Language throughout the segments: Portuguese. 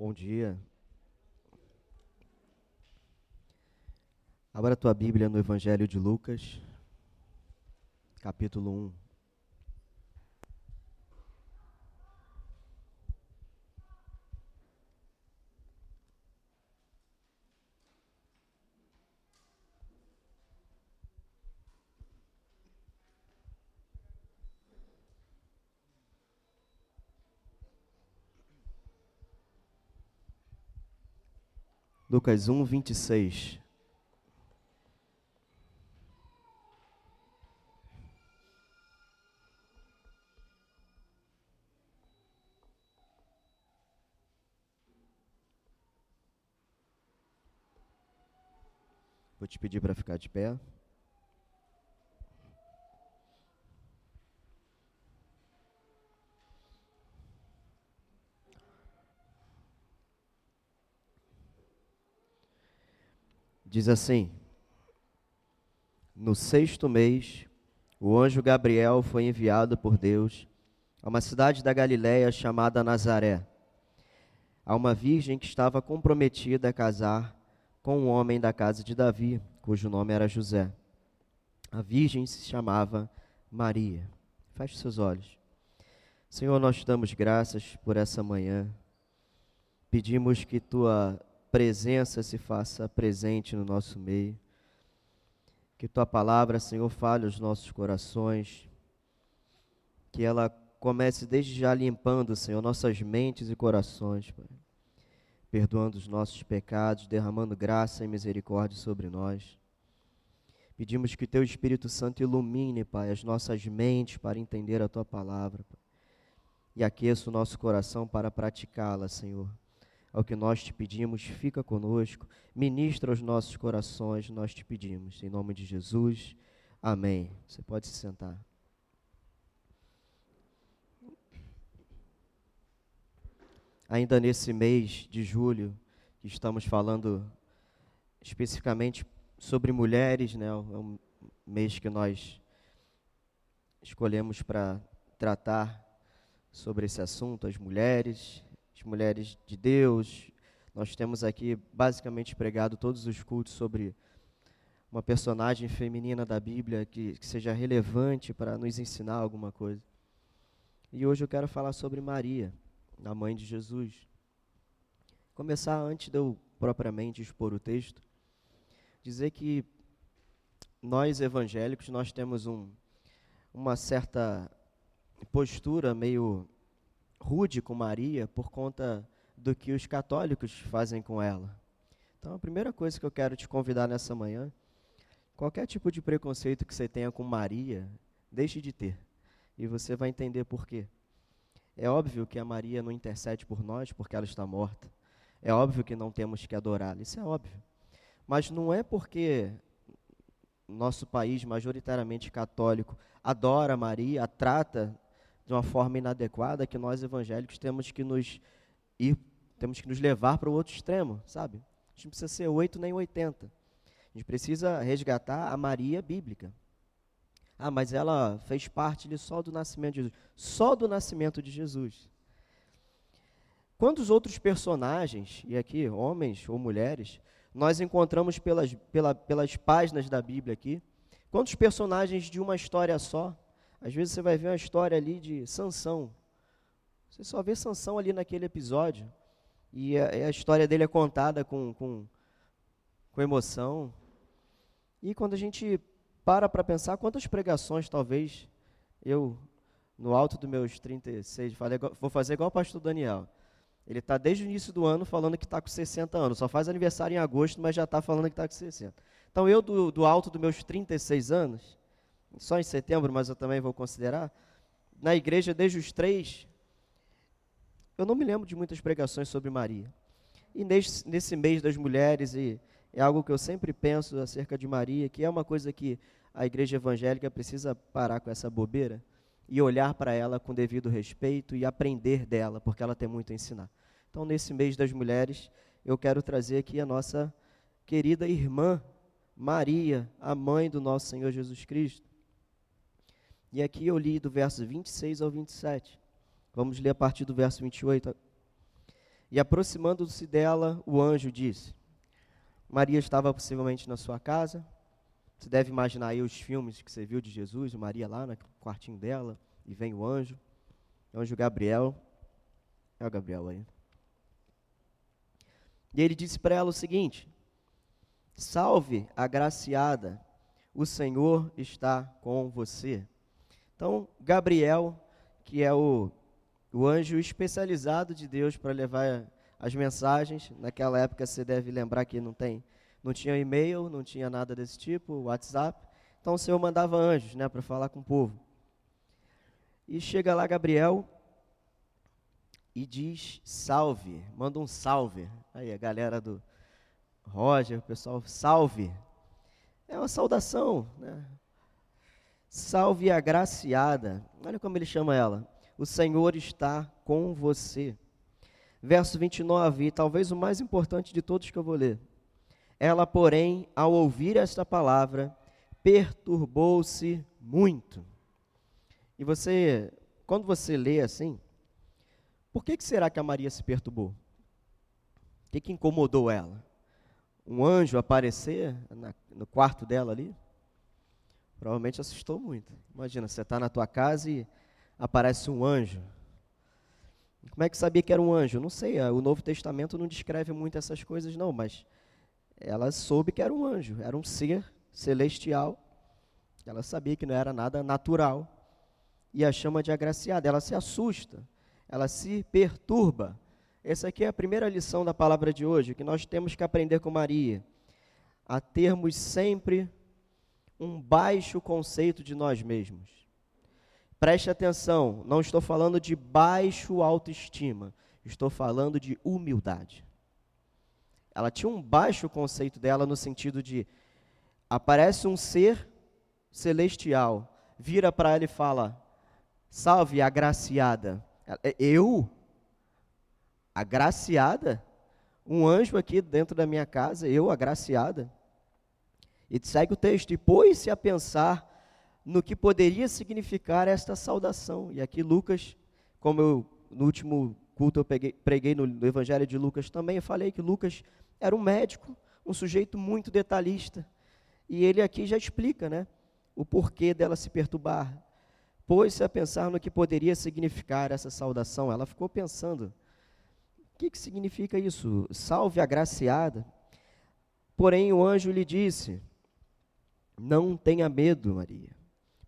Bom dia. Abra a tua Bíblia no Evangelho de Lucas, capítulo 1. Lucas 1, 26. Vou te pedir para ficar de pé. Diz assim: No sexto mês, o anjo Gabriel foi enviado por Deus a uma cidade da Galiléia chamada Nazaré, a uma virgem que estava comprometida a casar com um homem da casa de Davi, cujo nome era José. A virgem se chamava Maria. Feche seus olhos. Senhor, nós te damos graças por essa manhã. Pedimos que tua presença se faça presente no nosso meio. Que tua palavra, Senhor, fale os nossos corações. Que ela comece desde já limpando, Senhor, nossas mentes e corações, Pai. Perdoando os nossos pecados, derramando graça e misericórdia sobre nós. Pedimos que teu Espírito Santo ilumine, Pai, as nossas mentes para entender a tua palavra, Pai. E aqueça o nosso coração para praticá-la, Senhor ao que nós te pedimos, fica conosco, ministra os nossos corações, nós te pedimos. Em nome de Jesus, amém. Você pode se sentar. Ainda nesse mês de julho, estamos falando especificamente sobre mulheres, né? É um mês que nós escolhemos para tratar sobre esse assunto, as mulheres, as mulheres de Deus. Nós temos aqui basicamente pregado todos os cultos sobre uma personagem feminina da Bíblia que, que seja relevante para nos ensinar alguma coisa. E hoje eu quero falar sobre Maria, a mãe de Jesus. Começar antes de eu propriamente expor o texto, dizer que nós evangélicos nós temos um, uma certa postura meio rude com Maria por conta do que os católicos fazem com ela. Então, a primeira coisa que eu quero te convidar nessa manhã, qualquer tipo de preconceito que você tenha com Maria, deixe de ter. E você vai entender por quê. É óbvio que a Maria não intercede por nós porque ela está morta. É óbvio que não temos que adorá-la, isso é óbvio. Mas não é porque nosso país, majoritariamente católico, adora Maria, a trata de uma forma inadequada que nós evangélicos temos que nos ir, temos que nos levar para o outro extremo, sabe? A gente não precisa ser oito nem oitenta. A gente precisa resgatar a Maria bíblica. Ah, mas ela fez parte ali só do nascimento de Jesus. Só do nascimento de Jesus. Quantos outros personagens, e aqui homens ou mulheres, nós encontramos pelas, pela, pelas páginas da Bíblia aqui? Quantos personagens de uma história só? Às vezes você vai ver uma história ali de Sansão. Você só vê Sansão ali naquele episódio. E a, a história dele é contada com, com, com emoção. E quando a gente para para pensar, quantas pregações talvez eu, no alto dos meus 36, falei, vou fazer igual o pastor Daniel. Ele está desde o início do ano falando que está com 60 anos. Só faz aniversário em agosto, mas já está falando que está com 60. Então eu, do, do alto dos meus 36 anos, só em setembro, mas eu também vou considerar, na igreja desde os três, eu não me lembro de muitas pregações sobre Maria. E nesse, nesse mês das mulheres, e é algo que eu sempre penso acerca de Maria, que é uma coisa que a igreja evangélica precisa parar com essa bobeira e olhar para ela com devido respeito e aprender dela, porque ela tem muito a ensinar. Então, nesse mês das mulheres, eu quero trazer aqui a nossa querida irmã Maria, a mãe do nosso Senhor Jesus Cristo. E aqui eu li do verso 26 ao 27. Vamos ler a partir do verso 28. E aproximando-se dela, o anjo disse: Maria estava possivelmente na sua casa. Você deve imaginar aí os filmes que você viu de Jesus, Maria lá no quartinho dela, e vem o anjo, o anjo Gabriel. É o Gabriel aí. E ele disse para ela o seguinte: Salve, agraciada, o Senhor está com você. Então, Gabriel, que é o, o anjo especializado de Deus para levar as mensagens, naquela época você deve lembrar que não tem, não tinha e-mail, não tinha nada desse tipo, WhatsApp. Então o Senhor mandava anjos, né, para falar com o povo. E chega lá Gabriel e diz salve, manda um salve. Aí a galera do Roger, o pessoal, salve. É uma saudação, né? Salve agraciada. Olha como ele chama ela. O Senhor está com você. Verso 29, e talvez o mais importante de todos que eu vou ler. Ela, porém, ao ouvir esta palavra, perturbou-se muito. E você, quando você lê assim, por que, que será que a Maria se perturbou? O que, que incomodou ela? Um anjo aparecer na, no quarto dela ali? Provavelmente assustou muito. Imagina, você está na tua casa e aparece um anjo. Como é que sabia que era um anjo? Não sei, o Novo Testamento não descreve muito essas coisas, não, mas ela soube que era um anjo, era um ser celestial. Ela sabia que não era nada natural. E a chama de agraciada. Ela se assusta, ela se perturba. Essa aqui é a primeira lição da palavra de hoje, que nós temos que aprender com Maria. A termos sempre um baixo conceito de nós mesmos. Preste atenção, não estou falando de baixo autoestima, estou falando de humildade. Ela tinha um baixo conceito dela no sentido de aparece um ser celestial, vira para ela e fala: "Salve, agraciada". É, eu agraciada? Um anjo aqui dentro da minha casa, eu agraciada? E segue o texto, e pôs-se a pensar no que poderia significar esta saudação. E aqui Lucas, como eu no último culto eu peguei, preguei no, no Evangelho de Lucas também, eu falei que Lucas era um médico, um sujeito muito detalhista. E ele aqui já explica, né, o porquê dela se perturbar. Pôs-se a pensar no que poderia significar essa saudação. Ela ficou pensando, o que, que significa isso? Salve agraciada. Porém o anjo lhe disse, não tenha medo, Maria,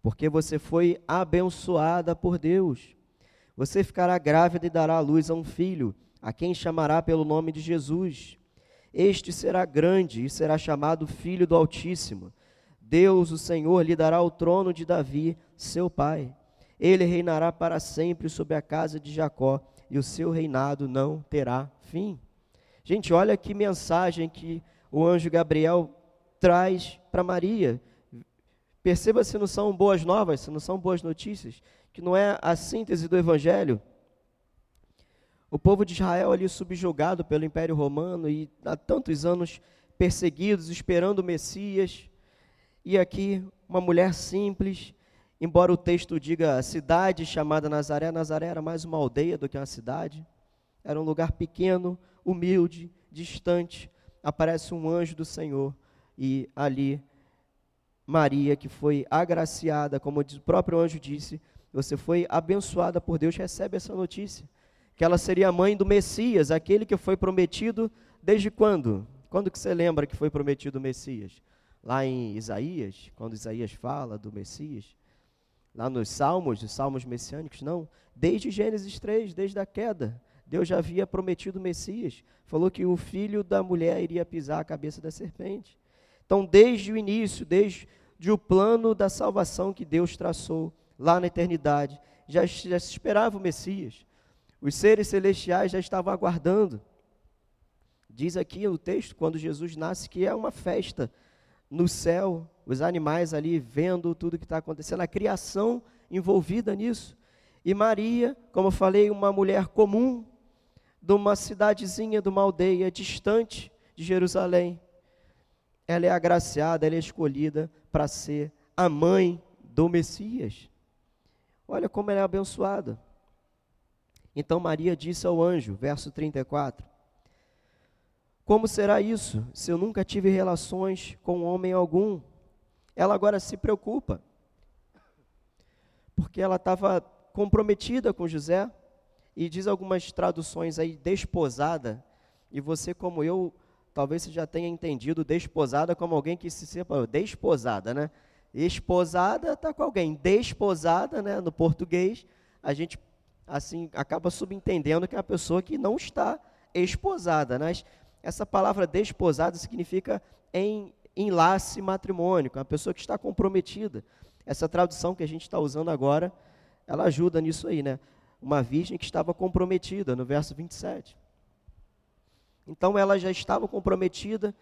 porque você foi abençoada por Deus. Você ficará grávida e dará à luz a um filho, a quem chamará pelo nome de Jesus. Este será grande e será chamado Filho do Altíssimo. Deus, o Senhor, lhe dará o trono de Davi, seu pai. Ele reinará para sempre sobre a casa de Jacó, e o seu reinado não terá fim. Gente, olha que mensagem que o anjo Gabriel traz para Maria. Perceba se não são boas novas, se não são boas notícias, que não é a síntese do Evangelho. O povo de Israel ali subjugado pelo Império Romano e há tantos anos perseguidos, esperando o Messias. E aqui uma mulher simples, embora o texto diga cidade chamada Nazaré, Nazaré era mais uma aldeia do que uma cidade. Era um lugar pequeno, humilde, distante. Aparece um anjo do Senhor e ali Maria, que foi agraciada, como o próprio anjo disse, você foi abençoada por Deus, recebe essa notícia. Que ela seria a mãe do Messias, aquele que foi prometido desde quando? Quando que você lembra que foi prometido o Messias? Lá em Isaías, quando Isaías fala do Messias? Lá nos Salmos, os Salmos messiânicos? Não. Desde Gênesis 3, desde a queda. Deus já havia prometido o Messias. Falou que o filho da mulher iria pisar a cabeça da serpente. Então, desde o início, desde o plano da salvação que Deus traçou lá na eternidade, já, já se esperava o Messias. Os seres celestiais já estavam aguardando. Diz aqui no texto, quando Jesus nasce, que é uma festa no céu, os animais ali vendo tudo que está acontecendo, a criação envolvida nisso. E Maria, como eu falei, uma mulher comum, de uma cidadezinha, de uma aldeia distante de Jerusalém, ela é agraciada, ela é escolhida para ser a mãe do Messias. Olha como ela é abençoada. Então Maria disse ao anjo, verso 34: Como será isso, se eu nunca tive relações com homem algum? Ela agora se preocupa, porque ela estava comprometida com José, e diz algumas traduções aí, desposada, e você, como eu, talvez você já tenha entendido desposada como alguém que se separou, desposada, né? Esposada está com alguém, desposada, né? No português, a gente assim acaba subentendendo que é a pessoa que não está esposada, né? Essa palavra desposada significa em enlace matrimônico, uma pessoa que está comprometida. Essa tradução que a gente está usando agora, ela ajuda nisso aí, né? Uma virgem que estava comprometida, no verso 27. Então ela já estava comprometida.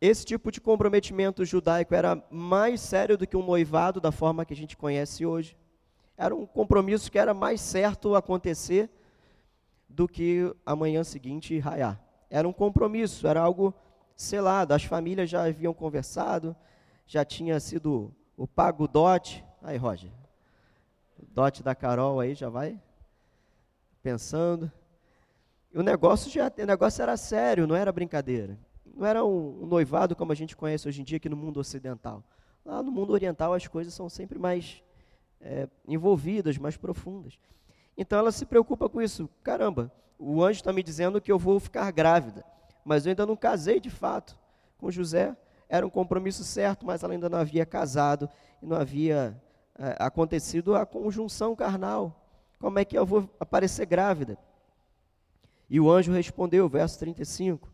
Esse tipo de comprometimento judaico era mais sério do que um noivado da forma que a gente conhece hoje. Era um compromisso que era mais certo acontecer do que a manhã seguinte raiar. Era um compromisso, era algo selado. As famílias já haviam conversado, já tinha sido o pago dote. Aí, Roger, o dote da Carol aí já vai pensando. O negócio já, o negócio era sério, não era brincadeira. Não era um, um noivado como a gente conhece hoje em dia aqui no mundo ocidental. Lá no mundo oriental as coisas são sempre mais é, envolvidas, mais profundas. Então ela se preocupa com isso. Caramba, o anjo está me dizendo que eu vou ficar grávida, mas eu ainda não casei de fato com José. Era um compromisso certo, mas ela ainda não havia casado e não havia é, acontecido a conjunção carnal. Como é que eu vou aparecer grávida? E o anjo respondeu, verso 35: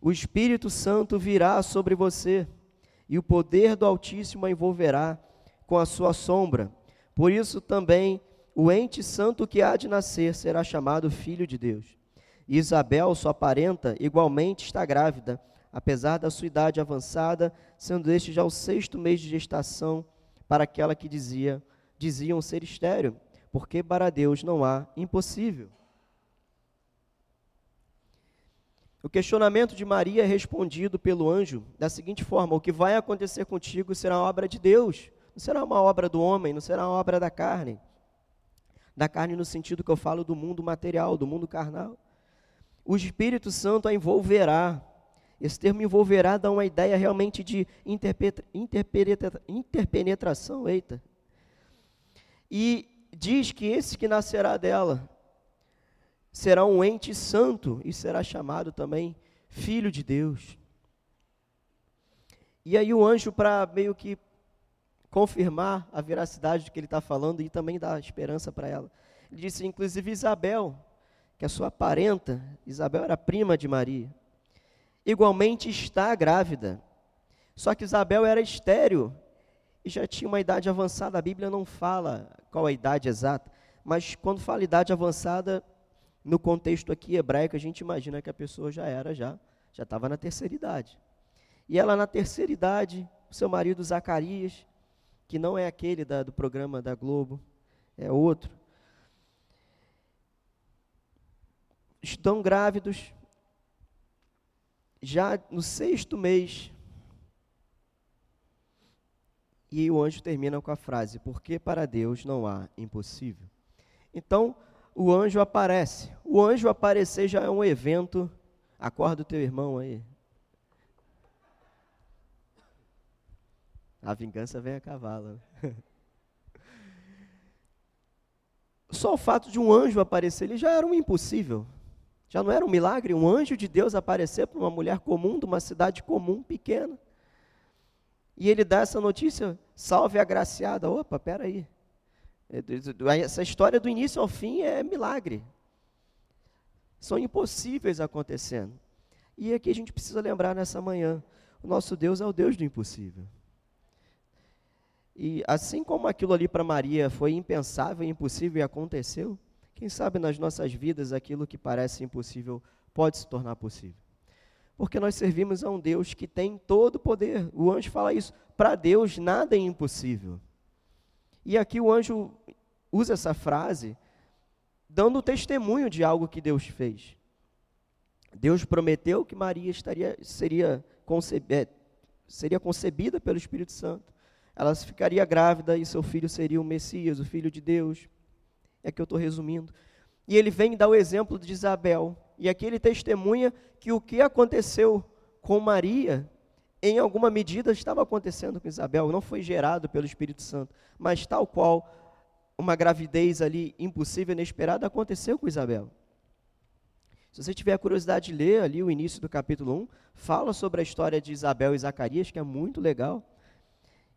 O Espírito Santo virá sobre você, e o poder do Altíssimo a envolverá com a sua sombra. Por isso também o ente santo que há de nascer será chamado filho de Deus. Isabel, sua parenta, igualmente está grávida, apesar da sua idade avançada, sendo este já o sexto mês de gestação para aquela que dizia, diziam ser estéreo, porque para Deus não há impossível. O questionamento de Maria é respondido pelo anjo da seguinte forma: O que vai acontecer contigo será obra de Deus, não será uma obra do homem, não será uma obra da carne. Da carne, no sentido que eu falo do mundo material, do mundo carnal. O Espírito Santo a envolverá. Esse termo envolverá dá uma ideia realmente de interpenetra, interpenetração. Eita. E diz que esse que nascerá dela será um ente santo e será chamado também filho de Deus. E aí o anjo, para meio que confirmar a veracidade do que ele está falando e também dar esperança para ela, ele disse, inclusive Isabel, que é sua parenta, Isabel era prima de Maria, igualmente está grávida. Só que Isabel era estéreo e já tinha uma idade avançada. A Bíblia não fala qual a idade exata, mas quando fala idade avançada, no contexto aqui hebraico, a gente imagina que a pessoa já era, já já estava na terceira idade. E ela na terceira idade, seu marido Zacarias, que não é aquele da, do programa da Globo, é outro. Estão grávidos, já no sexto mês. E o anjo termina com a frase: Porque para Deus não há impossível. Então, o anjo aparece. O anjo aparecer já é um evento. Acorda o teu irmão aí. A vingança vem a cavalo. Só o fato de um anjo aparecer, ele já era um impossível. Já não era um milagre um anjo de Deus aparecer para uma mulher comum, de uma cidade comum, pequena. E ele dá essa notícia, salve a agraciada. Opa, peraí. Aí. Essa história do início ao fim é milagre. São impossíveis acontecendo. E aqui a gente precisa lembrar nessa manhã: o nosso Deus é o Deus do impossível. E assim como aquilo ali para Maria foi impensável, impossível e aconteceu, quem sabe nas nossas vidas aquilo que parece impossível pode se tornar possível. Porque nós servimos a um Deus que tem todo o poder. O anjo fala isso: para Deus nada é impossível. E aqui o anjo usa essa frase dando testemunho de algo que Deus fez. Deus prometeu que Maria estaria, seria, é, seria concebida pelo Espírito Santo. Ela ficaria grávida e seu filho seria o Messias, o Filho de Deus. É que eu estou resumindo. E ele vem dar o exemplo de Isabel. E aqui ele testemunha que o que aconteceu com Maria, em alguma medida, estava acontecendo com Isabel. Não foi gerado pelo Espírito Santo, mas tal qual uma gravidez ali impossível, inesperada, aconteceu com Isabel. Se você tiver a curiosidade de ler ali o início do capítulo 1, fala sobre a história de Isabel e Zacarias, que é muito legal.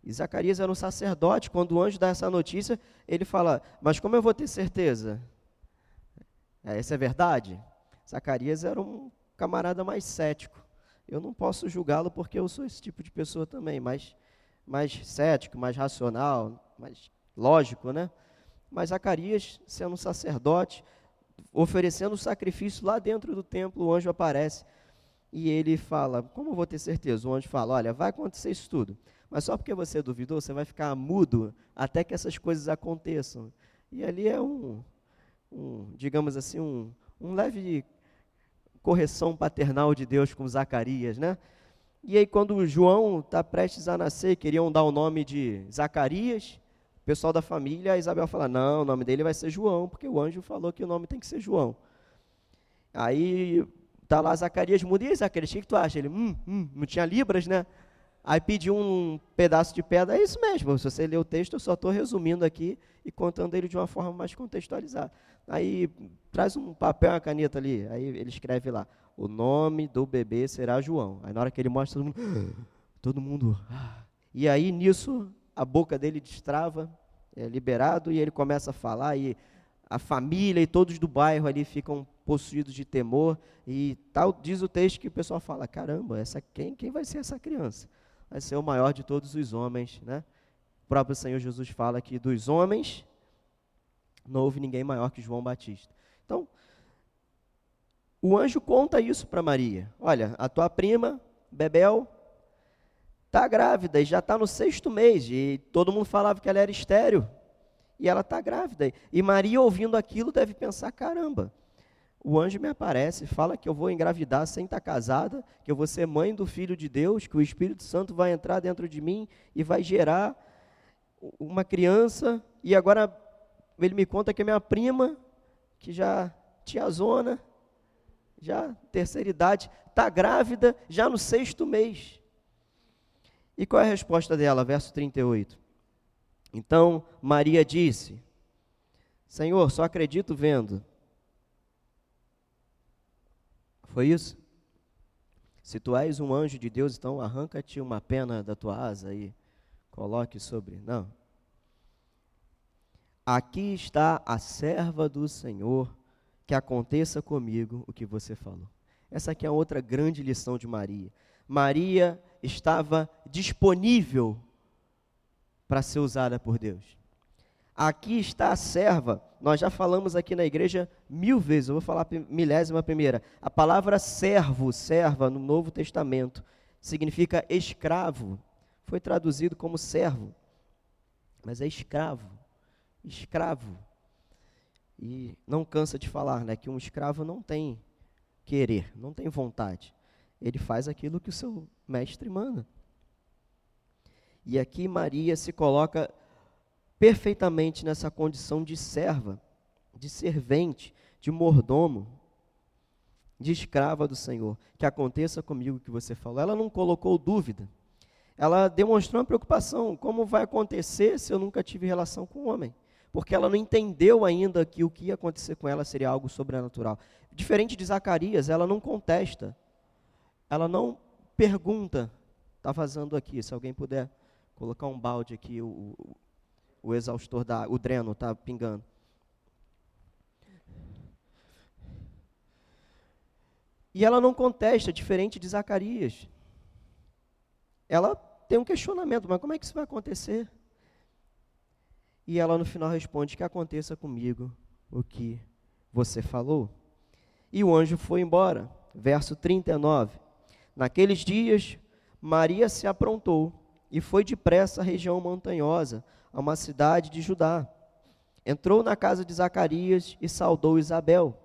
E Zacarias era um sacerdote, quando o anjo dá essa notícia, ele fala: Mas como eu vou ter certeza? É, essa é verdade? Zacarias era um camarada mais cético. Eu não posso julgá-lo porque eu sou esse tipo de pessoa também, mais, mais cético, mais racional, mais lógico, né? Mas Zacarias, sendo um sacerdote, oferecendo o sacrifício lá dentro do templo, o anjo aparece e ele fala: Como eu vou ter certeza? O anjo fala: Olha, vai acontecer isso tudo, mas só porque você duvidou, você vai ficar mudo até que essas coisas aconteçam. E ali é um, um digamos assim, um, um leve correção paternal de Deus com Zacarias, né? E aí, quando João está prestes a nascer, queriam dar o nome de Zacarias, o pessoal da família, a Isabel fala: Não, o nome dele vai ser João, porque o anjo falou que o nome tem que ser João. Aí tá lá Zacarias muda, e aí, Zacarias, o que, que tu acha? Ele, hum, hum, não tinha libras, né? Aí pediu um pedaço de pedra, é isso mesmo, se você ler o texto, eu só estou resumindo aqui e contando ele de uma forma mais contextualizada. Aí traz um papel, uma caneta ali, aí ele escreve lá, o nome do bebê será João. Aí na hora que ele mostra, todo mundo, todo mundo, e aí nisso a boca dele destrava, é liberado, e ele começa a falar, e a família e todos do bairro ali ficam possuídos de temor, e tal, diz o texto que o pessoal fala, caramba, essa, quem, quem vai ser essa criança? vai ser o maior de todos os homens, né? O próprio Senhor Jesus fala que dos homens não houve ninguém maior que João Batista. Então, o anjo conta isso para Maria. Olha, a tua prima, Bebel, está grávida e já está no sexto mês. E todo mundo falava que ela era estéreo. E ela está grávida. E Maria, ouvindo aquilo, deve pensar: caramba, o anjo me aparece, fala que eu vou engravidar sem estar casada, que eu vou ser mãe do filho de Deus, que o Espírito Santo vai entrar dentro de mim e vai gerar uma criança. E agora ele me conta que a minha prima, que já tinha zona, já terceira idade, está grávida já no sexto mês. E qual é a resposta dela? Verso 38. Então Maria disse: Senhor, só acredito vendo. Foi isso? Se tu és um anjo de Deus, então arranca-te uma pena da tua asa e coloque sobre. Não. Aqui está a serva do Senhor, que aconteça comigo o que você falou. Essa aqui é outra grande lição de Maria. Maria estava disponível para ser usada por Deus. Aqui está a serva. Nós já falamos aqui na igreja mil vezes, eu vou falar milésima primeira. A palavra servo, serva, no Novo Testamento, significa escravo. Foi traduzido como servo, mas é escravo. Escravo. E não cansa de falar, né, que um escravo não tem querer, não tem vontade. Ele faz aquilo que o seu mestre manda. E aqui Maria se coloca perfeitamente nessa condição de serva, de servente, de mordomo, de escrava do Senhor. Que aconteça comigo o que você falou. Ela não colocou dúvida. Ela demonstrou uma preocupação: como vai acontecer se eu nunca tive relação com o homem? Porque ela não entendeu ainda que o que ia acontecer com ela seria algo sobrenatural. Diferente de Zacarias, ela não contesta. Ela não pergunta. Está vazando aqui, se alguém puder colocar um balde aqui, o, o exaustor da, o dreno está pingando. E ela não contesta, diferente de Zacarias. Ela tem um questionamento, mas como é que isso vai acontecer? E ela no final responde: Que aconteça comigo o que você falou. E o anjo foi embora. Verso 39. Naqueles dias, Maria se aprontou e foi depressa à região montanhosa, a uma cidade de Judá. Entrou na casa de Zacarias e saudou Isabel.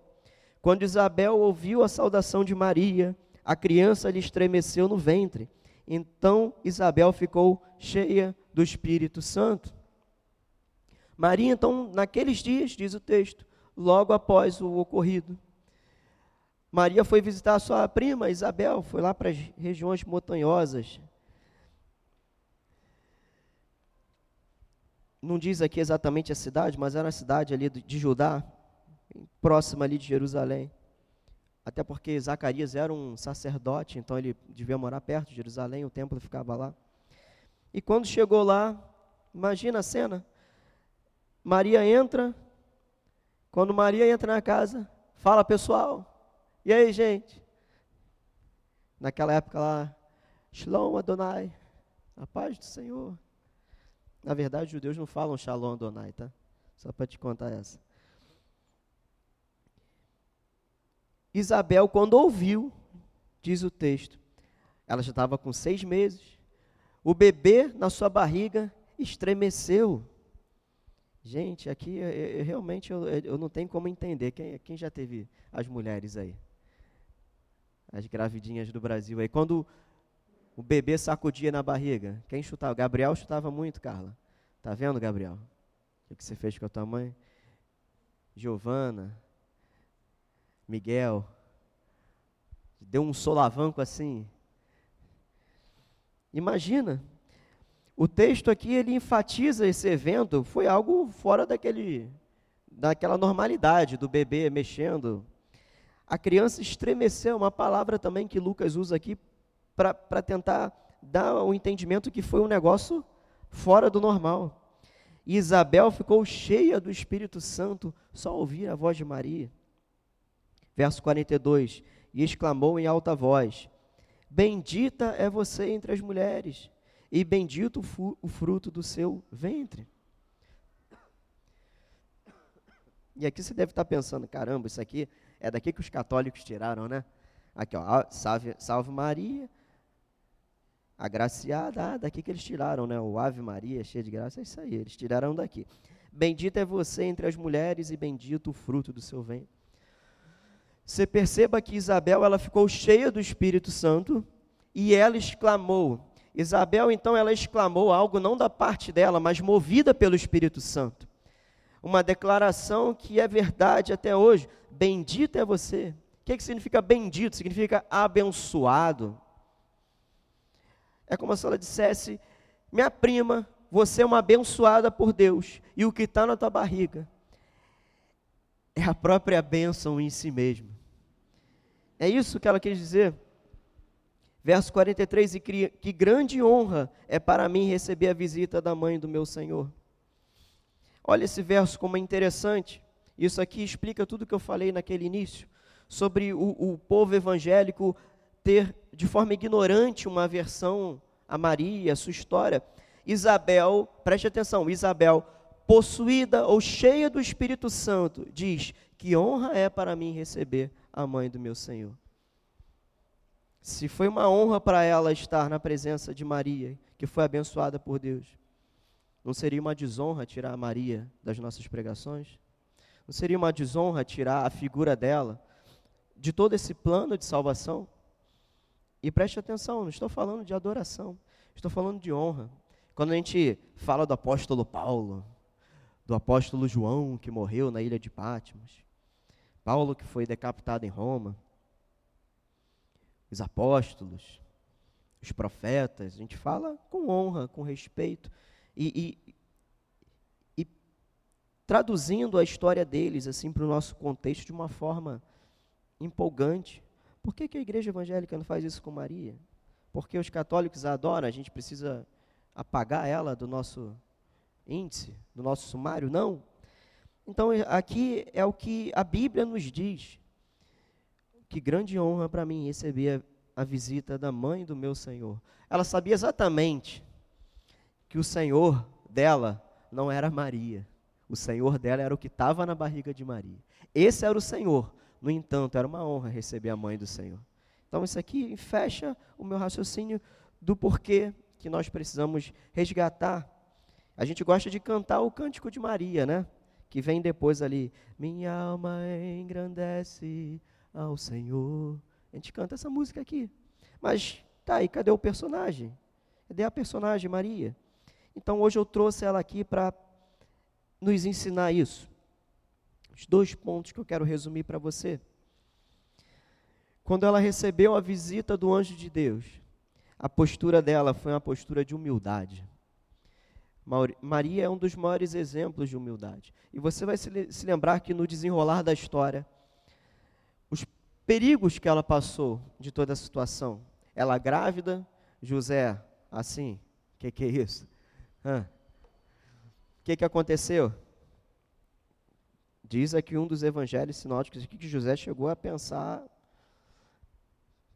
Quando Isabel ouviu a saudação de Maria, a criança lhe estremeceu no ventre. Então Isabel ficou cheia do Espírito Santo. Maria, então, naqueles dias, diz o texto, logo após o ocorrido. Maria foi visitar sua prima Isabel, foi lá para as regiões montanhosas. Não diz aqui exatamente a cidade, mas era a cidade ali de Judá, próxima ali de Jerusalém. Até porque Zacarias era um sacerdote, então ele devia morar perto de Jerusalém, o templo ficava lá. E quando chegou lá, imagina a cena. Maria entra, quando Maria entra na casa, fala pessoal, e aí, gente? Naquela época lá, Shalom Adonai, a paz do Senhor. Na verdade, os judeus não falam Shalom Adonai, tá? Só para te contar essa. Isabel, quando ouviu, diz o texto, ela já estava com seis meses, o bebê na sua barriga estremeceu. Gente, aqui eu, eu, realmente eu, eu, não tenho como entender. Quem, quem já teve as mulheres aí? as gravidinhas do Brasil aí. Quando o bebê sacudia na barriga, quem chutava? Gabriel chutava muito, Carla. Tá vendo, Gabriel? O que você fez com a tua mãe? Giovana, Miguel, deu um solavanco assim. Imagina, o texto aqui ele enfatiza esse evento, foi algo fora daquele, daquela normalidade do bebê mexendo, a criança estremeceu, uma palavra também que Lucas usa aqui para tentar dar o entendimento que foi um negócio fora do normal. E Isabel ficou cheia do Espírito Santo só ouvir a voz de Maria. Verso 42: E exclamou em alta voz: Bendita é você entre as mulheres, e bendito o fruto do seu ventre. E aqui você deve estar pensando: caramba, isso aqui é daqui que os católicos tiraram, né? Aqui, ó, salve, salve Maria, agraciada, ah, daqui que eles tiraram, né? O Ave Maria, cheia de graça, é isso aí, eles tiraram daqui. Bendita é você entre as mulheres e bendito o fruto do seu ventre. Você perceba que Isabel, ela ficou cheia do Espírito Santo e ela exclamou. Isabel, então, ela exclamou algo não da parte dela, mas movida pelo Espírito Santo. Uma declaração que é verdade até hoje. Bendito é você. O que, que significa bendito? Significa abençoado. É como se ela dissesse: Minha prima, você é uma abençoada por Deus, e o que está na tua barriga é a própria bênção em si mesmo. É isso que ela quis dizer. Verso 43: E que grande honra é para mim receber a visita da mãe do meu Senhor. Olha esse verso como é interessante. Isso aqui explica tudo o que eu falei naquele início, sobre o, o povo evangélico ter, de forma ignorante, uma aversão a Maria, a sua história. Isabel, preste atenção, Isabel, possuída ou cheia do Espírito Santo, diz: Que honra é para mim receber a mãe do meu Senhor. Se foi uma honra para ela estar na presença de Maria, que foi abençoada por Deus, não seria uma desonra tirar Maria das nossas pregações? Não seria uma desonra tirar a figura dela de todo esse plano de salvação? E preste atenção, não estou falando de adoração, estou falando de honra. Quando a gente fala do apóstolo Paulo, do apóstolo João, que morreu na ilha de Patmos, Paulo, que foi decapitado em Roma, os apóstolos, os profetas, a gente fala com honra, com respeito. E, traduzindo a história deles assim para o nosso contexto de uma forma empolgante. Por que, que a igreja evangélica não faz isso com Maria? Porque os católicos a adoram, a gente precisa apagar ela do nosso índice, do nosso sumário? Não. Então, aqui é o que a Bíblia nos diz. Que grande honra para mim receber a, a visita da mãe do meu Senhor. Ela sabia exatamente que o Senhor dela não era Maria o Senhor dela era o que estava na barriga de Maria. Esse era o Senhor. No entanto, era uma honra receber a mãe do Senhor. Então, isso aqui fecha o meu raciocínio do porquê que nós precisamos resgatar. A gente gosta de cantar o cântico de Maria, né? Que vem depois ali. Minha alma engrandece ao Senhor. A gente canta essa música aqui. Mas, tá aí, cadê o personagem? Cadê a personagem Maria? Então, hoje eu trouxe ela aqui para nos ensinar isso. Os dois pontos que eu quero resumir para você. Quando ela recebeu a visita do anjo de Deus, a postura dela foi uma postura de humildade. Maria é um dos maiores exemplos de humildade. E você vai se lembrar que no desenrolar da história, perigos que ela passou de toda a situação. Ela grávida, José, assim, o que, que é isso? O que, que aconteceu? Diz aqui um dos evangelhos sinóticos que José chegou a pensar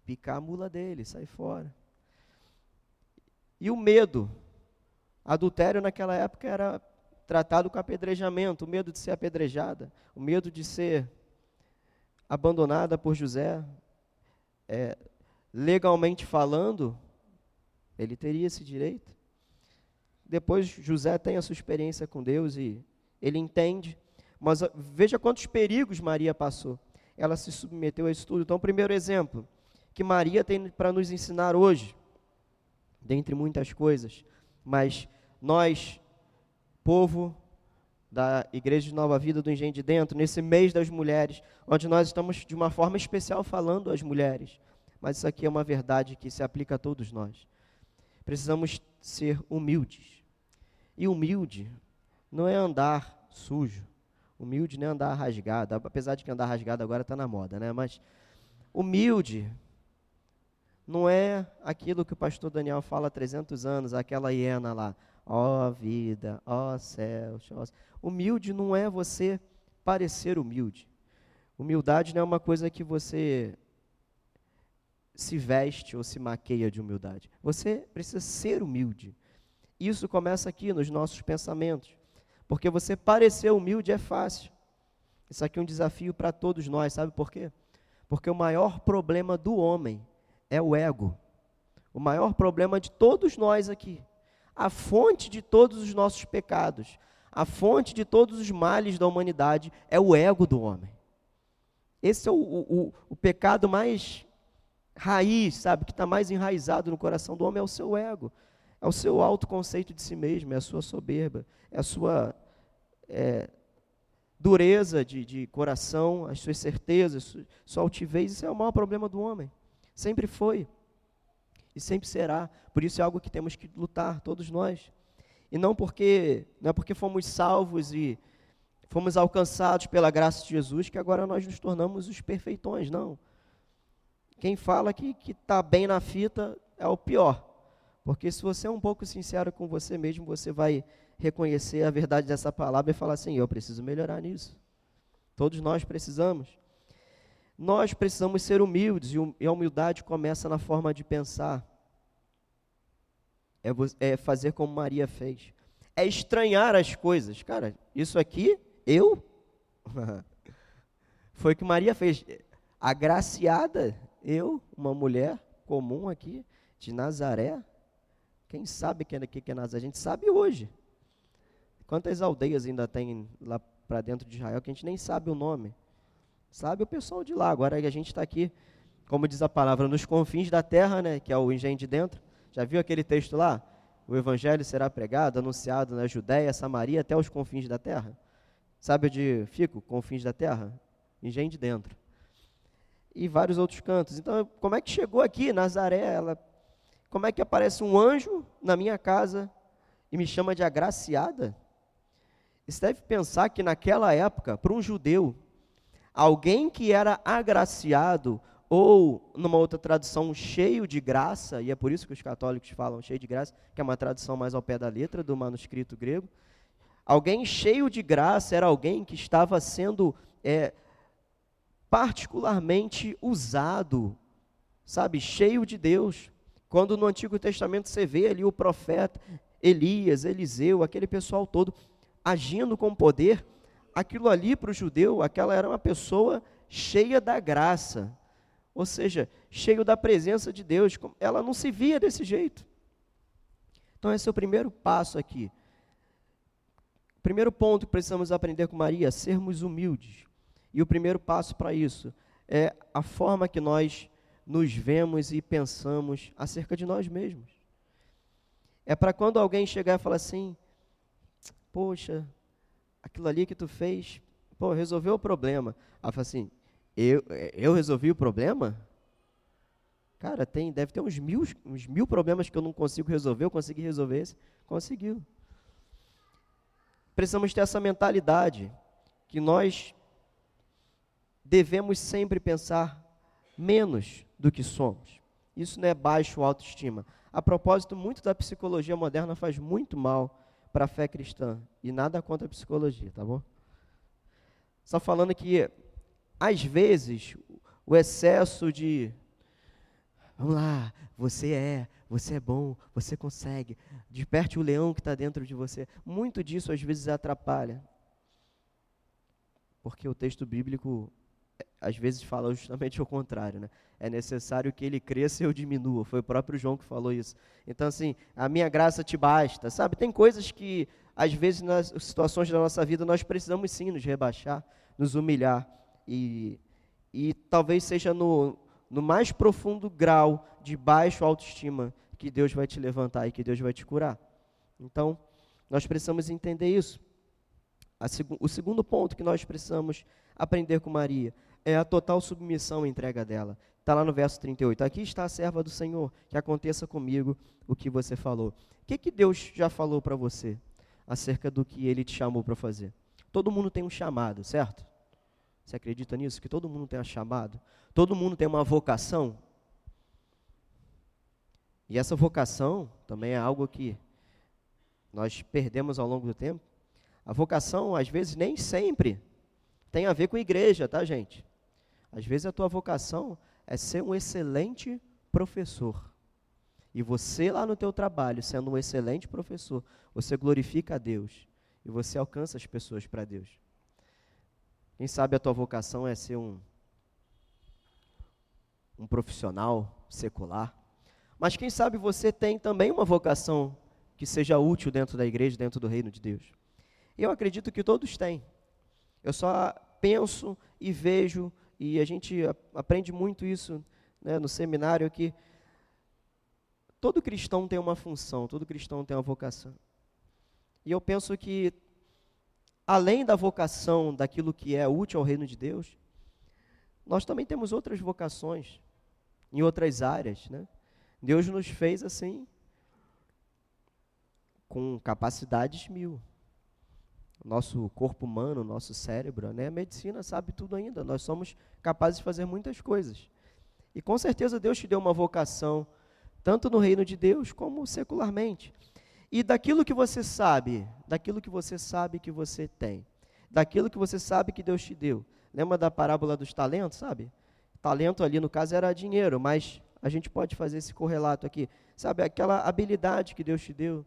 picar a mula dele, sair fora. E o medo. Adultério naquela época era tratado com apedrejamento, o medo de ser apedrejada, o medo de ser abandonada por José. É, legalmente falando, ele teria esse direito. Depois José tem a sua experiência com Deus e ele entende. Mas veja quantos perigos Maria passou. Ela se submeteu a isso tudo. Então, primeiro exemplo, que Maria tem para nos ensinar hoje, dentre muitas coisas, mas nós, povo da Igreja de Nova Vida do Engenho de Dentro, nesse mês das mulheres, onde nós estamos de uma forma especial falando às mulheres, mas isso aqui é uma verdade que se aplica a todos nós. Precisamos ser humildes. E humilde não é andar sujo. Humilde não é andar rasgado, apesar de que andar rasgado agora está na moda, né? Mas humilde não é aquilo que o pastor Daniel fala há 300 anos, aquela hiena lá. Ó vida, ó oh, céus. Humilde não é você parecer humilde. Humildade não é uma coisa que você se veste ou se maqueia de humildade. Você precisa ser humilde. Isso começa aqui nos nossos pensamentos. Porque você parecer humilde é fácil. Isso aqui é um desafio para todos nós, sabe por quê? Porque o maior problema do homem é o ego. O maior problema de todos nós aqui. A fonte de todos os nossos pecados, a fonte de todos os males da humanidade é o ego do homem. Esse é o, o, o pecado mais raiz, sabe, que está mais enraizado no coração do homem é o seu ego, é o seu autoconceito de si mesmo, é a sua soberba, é a sua é, dureza de, de, coração, as suas certezas, sua altivez. Isso é o maior problema do homem. Sempre foi. E sempre será. Por isso é algo que temos que lutar, todos nós. E não porque, não é porque fomos salvos e fomos alcançados pela graça de Jesus que agora nós nos tornamos os perfeitões, não. Quem fala que está bem na fita é o pior. Porque se você é um pouco sincero com você mesmo, você vai reconhecer a verdade dessa palavra e falar assim: eu preciso melhorar nisso. Todos nós precisamos. Nós precisamos ser humildes, e a humildade começa na forma de pensar. É, é fazer como Maria fez. É estranhar as coisas. Cara, isso aqui, eu? Foi o que Maria fez. Agraciada, eu, uma mulher comum aqui, de Nazaré. Quem sabe que é, que é Nazaré? A gente sabe hoje. Quantas aldeias ainda tem lá para dentro de Israel que a gente nem sabe o nome? Sabe o pessoal de lá. Agora a gente está aqui, como diz a palavra, nos confins da terra, né, que é o engenho de dentro. Já viu aquele texto lá? O evangelho será pregado, anunciado na Judéia, Samaria, até os confins da terra. Sabe onde fico? Confins da terra? Engenho de dentro. E vários outros cantos. Então, como é que chegou aqui, Nazaré? Ela, como é que aparece um anjo na minha casa e me chama de agraciada? Você deve pensar que naquela época, para um judeu, Alguém que era agraciado, ou numa outra tradução, cheio de graça, e é por isso que os católicos falam cheio de graça, que é uma tradução mais ao pé da letra do manuscrito grego. Alguém cheio de graça era alguém que estava sendo é, particularmente usado, sabe, cheio de Deus. Quando no Antigo Testamento você vê ali o profeta Elias, Eliseu, aquele pessoal todo agindo com poder, aquilo ali para o judeu, aquela era uma pessoa cheia da graça, ou seja, cheio da presença de Deus. Ela não se via desse jeito. Então, esse é o primeiro passo aqui. Primeiro ponto que precisamos aprender com Maria, sermos humildes. E o primeiro passo para isso é a forma que nós nos vemos e pensamos acerca de nós mesmos. É para quando alguém chegar e falar assim: Poxa, aquilo ali que tu fez Pô, resolveu o problema. Ela fala assim, eu, eu resolvi o problema? Cara, tem, deve ter uns mil, uns mil problemas que eu não consigo resolver, eu consegui resolver esse. Conseguiu. Precisamos ter essa mentalidade que nós devemos sempre pensar menos do que somos. Isso não é baixo autoestima. A propósito, muito da psicologia moderna faz muito mal para a fé cristã. E nada contra a psicologia, tá bom? Só falando que, às vezes, o excesso de Vamos lá, você é, você é bom, você consegue. Desperte o leão que está dentro de você. Muito disso às vezes atrapalha. Porque o texto bíblico é, às vezes fala justamente o contrário, né? É necessário que ele cresça e eu diminua. Foi o próprio João que falou isso. Então, assim, a minha graça te basta, sabe? Tem coisas que, às vezes, nas situações da nossa vida, nós precisamos sim nos rebaixar, nos humilhar. E, e talvez seja no, no mais profundo grau de baixo autoestima que Deus vai te levantar e que Deus vai te curar. Então, nós precisamos entender isso. Seg o segundo ponto que nós precisamos aprender com Maria é a total submissão e entrega dela. Está lá no verso 38. Aqui está a serva do Senhor, que aconteça comigo o que você falou. O que, que Deus já falou para você acerca do que ele te chamou para fazer? Todo mundo tem um chamado, certo? Você acredita nisso? Que todo mundo tem um chamado? Todo mundo tem uma vocação? E essa vocação também é algo que nós perdemos ao longo do tempo. A vocação, às vezes, nem sempre tem a ver com igreja, tá, gente? Às vezes a tua vocação é ser um excelente professor. E você lá no teu trabalho, sendo um excelente professor, você glorifica a Deus e você alcança as pessoas para Deus. Quem sabe a tua vocação é ser um, um profissional secular. Mas quem sabe você tem também uma vocação que seja útil dentro da igreja, dentro do reino de Deus. Eu acredito que todos têm. Eu só penso e vejo, e a gente aprende muito isso né, no seminário, que todo cristão tem uma função, todo cristão tem uma vocação. E eu penso que além da vocação daquilo que é útil ao reino de Deus, nós também temos outras vocações em outras áreas, né? Deus nos fez assim com capacidades mil. Nosso corpo humano, nosso cérebro, né? A medicina sabe tudo ainda. Nós somos capazes de fazer muitas coisas. E com certeza Deus te deu uma vocação, tanto no reino de Deus como secularmente. E daquilo que você sabe, daquilo que você sabe que você tem, daquilo que você sabe que Deus te deu. Lembra da parábola dos talentos, sabe? Talento ali, no caso, era dinheiro, mas a gente pode fazer esse correlato aqui. Sabe, aquela habilidade que Deus te deu.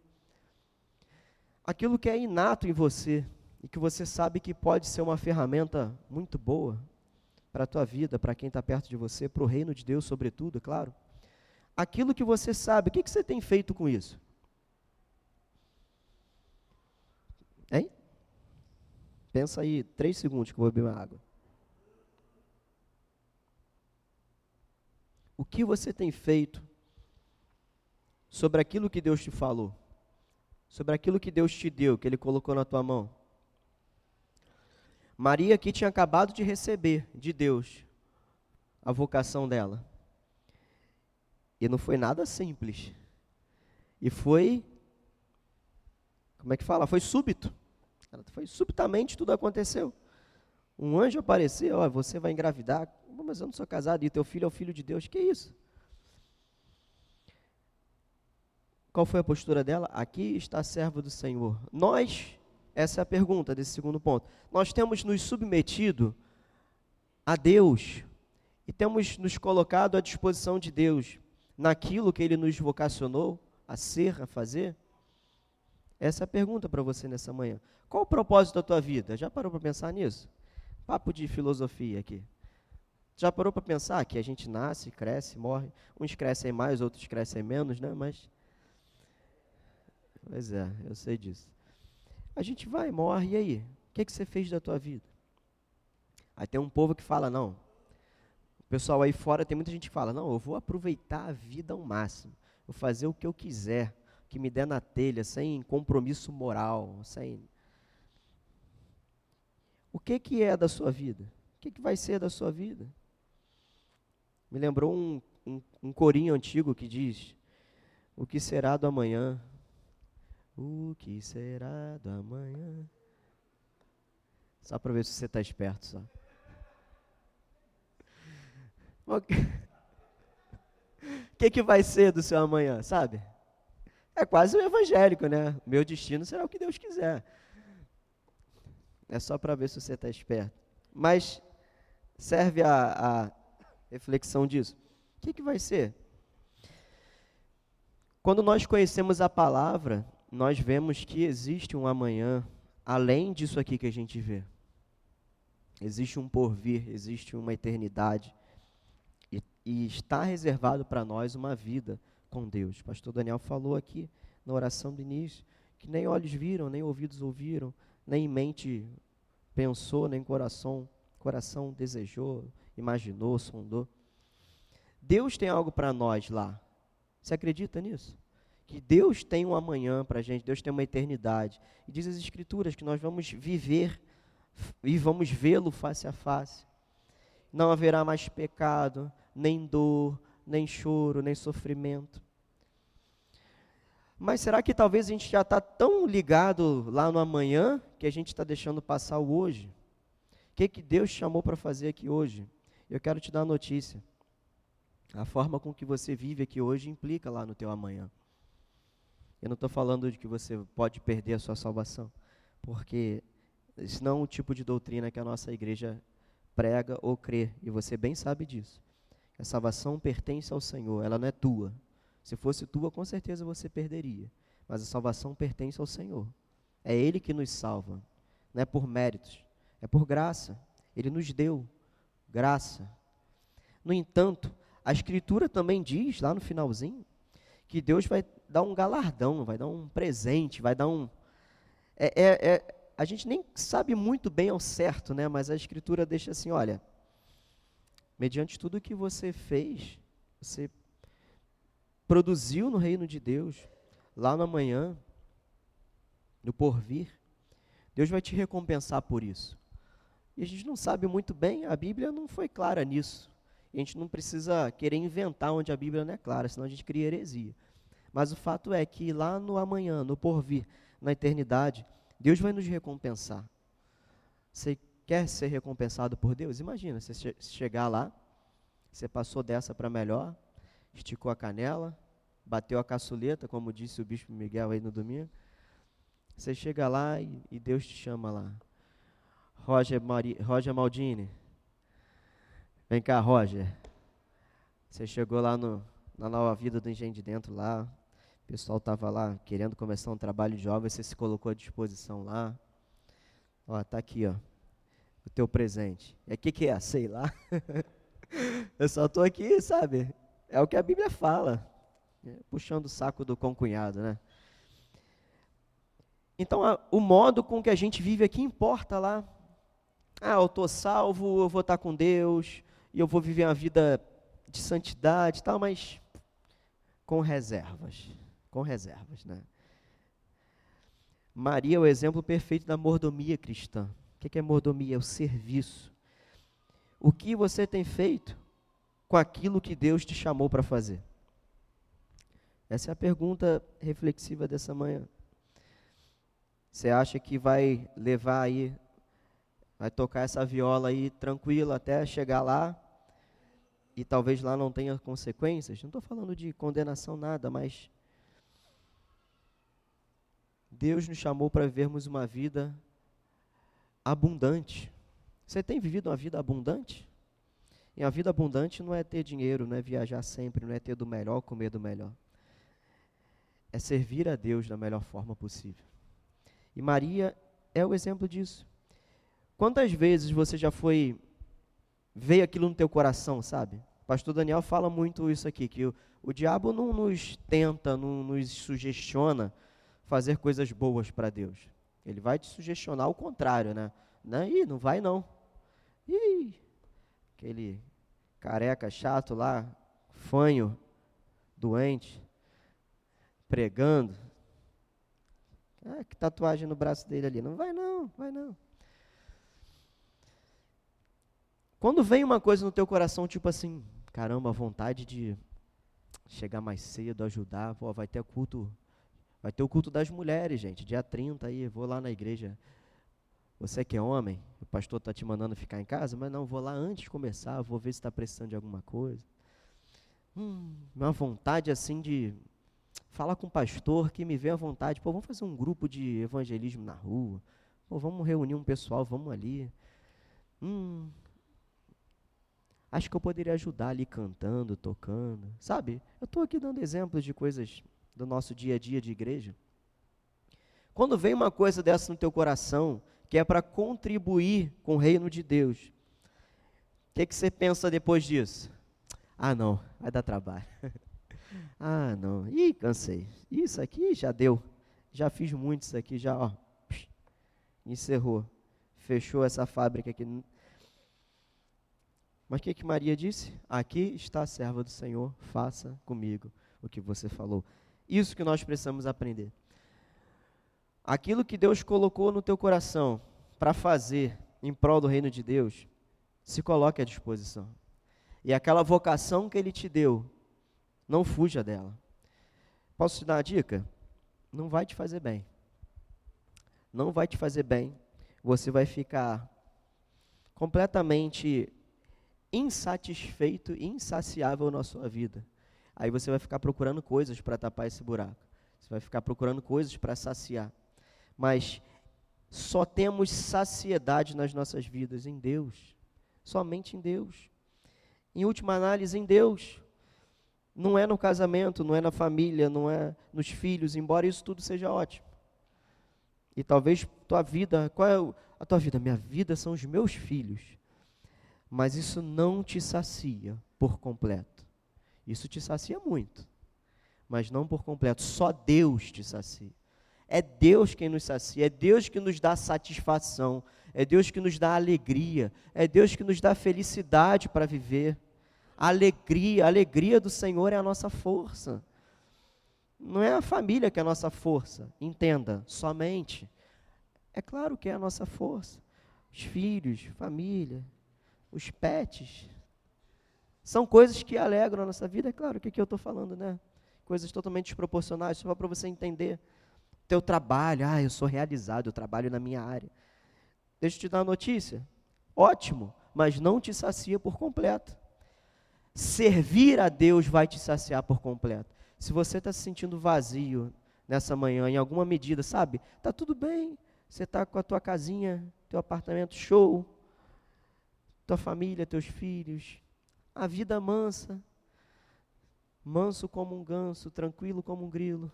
Aquilo que é inato em você e que você sabe que pode ser uma ferramenta muito boa para a tua vida, para quem está perto de você, para o reino de Deus, sobretudo, é claro. Aquilo que você sabe, o que, que você tem feito com isso? Hein? Pensa aí, três segundos que eu vou beber uma água. O que você tem feito sobre aquilo que Deus te falou? Sobre aquilo que Deus te deu, que Ele colocou na tua mão? Maria aqui tinha acabado de receber de Deus a vocação dela. E não foi nada simples. E foi, como é que fala? Foi súbito. Foi subitamente tudo aconteceu. Um anjo apareceu, ó, você vai engravidar. Mas eu não sou casado e teu filho é o filho de Deus. Que isso? Qual foi a postura dela? Aqui está a serva do Senhor. Nós, essa é a pergunta desse segundo ponto. Nós temos nos submetido a Deus e temos nos colocado à disposição de Deus naquilo que Ele nos vocacionou a ser, a fazer? Essa é a pergunta para você nessa manhã. Qual o propósito da tua vida? Já parou para pensar nisso? Papo de filosofia aqui. Já parou para pensar que a gente nasce, cresce, morre? Uns crescem mais, outros crescem menos, né? Mas. Pois é, eu sei disso. A gente vai, morre, e aí? O que, que você fez da tua vida? Aí tem um povo que fala, não. O pessoal aí fora, tem muita gente que fala, não, eu vou aproveitar a vida ao máximo. Vou fazer o que eu quiser que me der na telha, sem compromisso moral, sem. O que, que é da sua vida? O que, que vai ser da sua vida? Me lembrou um, um, um corinho antigo que diz: O que será do amanhã? O que será do amanhã? Só para ver se você está esperto, só. O que, que vai ser do seu amanhã, sabe? É quase o evangélico, né? Meu destino será o que Deus quiser. É só para ver se você está esperto. Mas serve a, a reflexão disso. O que, que vai ser? Quando nós conhecemos a palavra, nós vemos que existe um amanhã além disso aqui que a gente vê. Existe um porvir, existe uma eternidade. E, e está reservado para nós uma vida com Deus. O pastor Daniel falou aqui na oração do início que nem olhos viram, nem ouvidos ouviram, nem mente pensou, nem coração, coração desejou, imaginou, sondou. Deus tem algo para nós lá. Você acredita nisso? Que Deus tem um amanhã para a gente, Deus tem uma eternidade. E diz as Escrituras que nós vamos viver e vamos vê-lo face a face. Não haverá mais pecado, nem dor, nem choro, nem sofrimento. Mas será que talvez a gente já está tão ligado lá no amanhã que a gente está deixando passar o hoje? O que, que Deus chamou para fazer aqui hoje? Eu quero te dar uma notícia. A forma com que você vive aqui hoje implica lá no teu amanhã. Eu não estou falando de que você pode perder a sua salvação, porque isso não é um tipo de doutrina que a nossa igreja prega ou crê, e você bem sabe disso. A salvação pertence ao Senhor, ela não é tua. Se fosse tua, com certeza você perderia. Mas a salvação pertence ao Senhor. É Ele que nos salva. Não é por méritos, é por graça. Ele nos deu graça. No entanto, a Escritura também diz, lá no finalzinho, que Deus vai dar um galardão, vai dar um presente, vai dar um. É, é, é, a gente nem sabe muito bem ao certo, né? Mas a Escritura deixa assim: olha, mediante tudo que você fez, você produziu no reino de Deus, lá no amanhã, no porvir, Deus vai te recompensar por isso. E a gente não sabe muito bem, a Bíblia não foi clara nisso. a gente não precisa querer inventar onde a Bíblia não é clara, senão a gente cria heresia. Mas o fato é que lá no amanhã, no porvir, na eternidade, Deus vai nos recompensar. Você quer ser recompensado por Deus? Imagina, você chegar lá, você passou dessa para melhor, esticou a canela, bateu a caçuleta, como disse o bispo Miguel aí no domingo. Você chega lá e, e Deus te chama lá. Roger, Mari, Roger Maldini. Vem cá, Roger. Você chegou lá no, na nova vida do Engenho de Dentro lá. O pessoal estava lá querendo começar um trabalho jovem, você se colocou à disposição lá. Ó, tá aqui, ó. O teu presente. E o que, que é? Sei lá. Eu só estou aqui, sabe? É o que a Bíblia fala. É, puxando o saco do concunhado, né? Então, a, o modo com que a gente vive aqui importa lá. Ah, eu estou salvo, eu vou estar com Deus, e eu vou viver uma vida de santidade e tal, mas com reservas com reservas, né? Maria é o exemplo perfeito da mordomia cristã. O que é mordomia? É o serviço. O que você tem feito com aquilo que Deus te chamou para fazer? Essa é a pergunta reflexiva dessa manhã. Você acha que vai levar aí, vai tocar essa viola aí tranquila até chegar lá e talvez lá não tenha consequências? Não estou falando de condenação nada, mas Deus nos chamou para vivermos uma vida abundante. Você tem vivido uma vida abundante? E a vida abundante não é ter dinheiro, não é viajar sempre, não é ter do melhor, comer do melhor. É servir a Deus da melhor forma possível. E Maria é o exemplo disso. Quantas vezes você já foi veio aquilo no teu coração, sabe? Pastor Daniel fala muito isso aqui, que o, o diabo não nos tenta, não nos sugestiona fazer coisas boas para Deus. Ele vai te sugestionar o contrário, né? Não, ih, não vai não. Ih, aquele careca chato lá, fanho, doente, pregando. Ah, que tatuagem no braço dele ali. Não vai não, vai não. Quando vem uma coisa no teu coração, tipo assim, caramba, vontade de chegar mais cedo, ajudar, pô, vai ter culto, vai ter o culto das mulheres, gente, dia 30 aí, vou lá na igreja. Você que é homem, o pastor está te mandando ficar em casa, mas não, vou lá antes de começar, vou ver se está precisando de alguma coisa. Hum, uma vontade assim de falar com o pastor que me vê à vontade, pô, vamos fazer um grupo de evangelismo na rua, pô, vamos reunir um pessoal, vamos ali. Hum, acho que eu poderia ajudar ali cantando, tocando, sabe? Eu estou aqui dando exemplos de coisas do nosso dia a dia de igreja. Quando vem uma coisa dessa no teu coração, que é para contribuir com o reino de Deus, o que, que você pensa depois disso? Ah, não, vai dar trabalho. ah, não, ih, cansei. Isso aqui já deu. Já fiz muito isso aqui, já, ó. Encerrou. Fechou essa fábrica aqui. Mas o que, que Maria disse? Aqui está a serva do Senhor, faça comigo o que você falou. Isso que nós precisamos aprender. Aquilo que Deus colocou no teu coração para fazer em prol do reino de Deus, se coloque à disposição. E aquela vocação que Ele te deu, não fuja dela. Posso te dar uma dica? Não vai te fazer bem. Não vai te fazer bem. Você vai ficar completamente insatisfeito, insaciável na sua vida. Aí você vai ficar procurando coisas para tapar esse buraco. Você vai ficar procurando coisas para saciar. Mas só temos saciedade nas nossas vidas em Deus. Somente em Deus. Em última análise, em Deus. Não é no casamento, não é na família, não é nos filhos, embora isso tudo seja ótimo. E talvez tua vida, qual é a tua vida? Minha vida são os meus filhos mas isso não te sacia por completo. Isso te sacia muito, mas não por completo. Só Deus te sacia. É Deus quem nos sacia, é Deus que nos dá satisfação, é Deus que nos dá alegria, é Deus que nos dá felicidade para viver. Alegria, a alegria do Senhor é a nossa força. Não é a família que é a nossa força, entenda, somente. É claro que é a nossa força. Os filhos, família, os pets. São coisas que alegram a nossa vida, é claro, o que, que eu estou falando, né? Coisas totalmente desproporcionais, só para você entender. Teu trabalho, ah, eu sou realizado, eu trabalho na minha área. Deixa eu te dar uma notícia. Ótimo, mas não te sacia por completo. Servir a Deus vai te saciar por completo. Se você está se sentindo vazio nessa manhã, em alguma medida, sabe? Tá tudo bem. Você está com a tua casinha, teu apartamento show, tua família, teus filhos, a vida mansa, manso como um ganso, tranquilo como um grilo,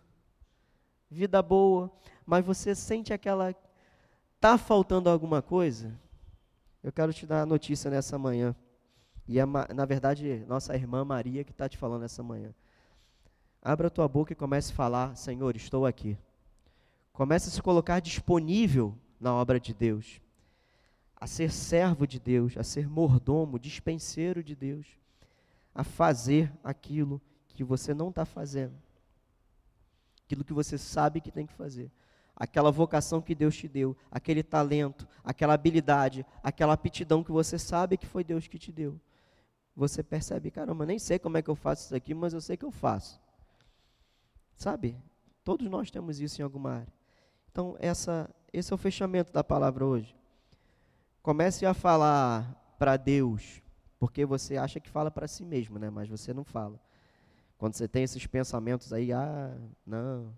vida boa, mas você sente aquela tá faltando alguma coisa? Eu quero te dar a notícia nessa manhã. E é, na verdade, nossa irmã Maria que está te falando essa manhã. Abra a tua boca e comece a falar: Senhor, estou aqui. Comece a se colocar disponível na obra de Deus a ser servo de Deus, a ser mordomo, dispenseiro de Deus, a fazer aquilo que você não está fazendo, aquilo que você sabe que tem que fazer, aquela vocação que Deus te deu, aquele talento, aquela habilidade, aquela aptidão que você sabe que foi Deus que te deu. Você percebe, caramba, nem sei como é que eu faço isso aqui, mas eu sei que eu faço. Sabe? Todos nós temos isso em alguma área. Então, essa, esse é o fechamento da palavra hoje. Comece a falar para Deus, porque você acha que fala para si mesmo, né? Mas você não fala. Quando você tem esses pensamentos aí, ah, não,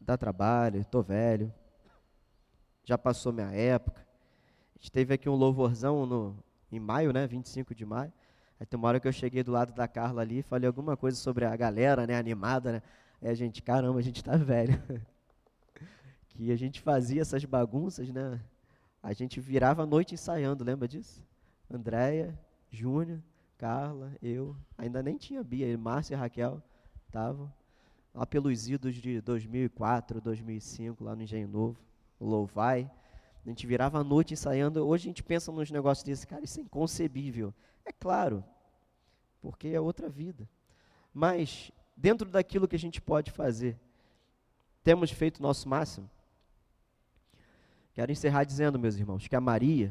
dá trabalho, estou velho, já passou minha época. A gente teve aqui um louvorzão no, em maio, né? 25 de maio. Aí tem uma hora que eu cheguei do lado da Carla ali, falei alguma coisa sobre a galera, né? Animada, né? Aí a gente, caramba, a gente tá velho. que a gente fazia essas bagunças, né? A gente virava a noite ensaiando, lembra disso? Andréia, Júnior, Carla, eu. Ainda nem tinha Bia, Márcia e Raquel estavam lá pelos idos de 2004, 2005, lá no Engenho Novo, Louvai. A gente virava a noite ensaiando. Hoje a gente pensa nos negócios desse, cara, isso é inconcebível. É claro, porque é outra vida. Mas, dentro daquilo que a gente pode fazer, temos feito o nosso máximo? Quero encerrar dizendo, meus irmãos, que a Maria,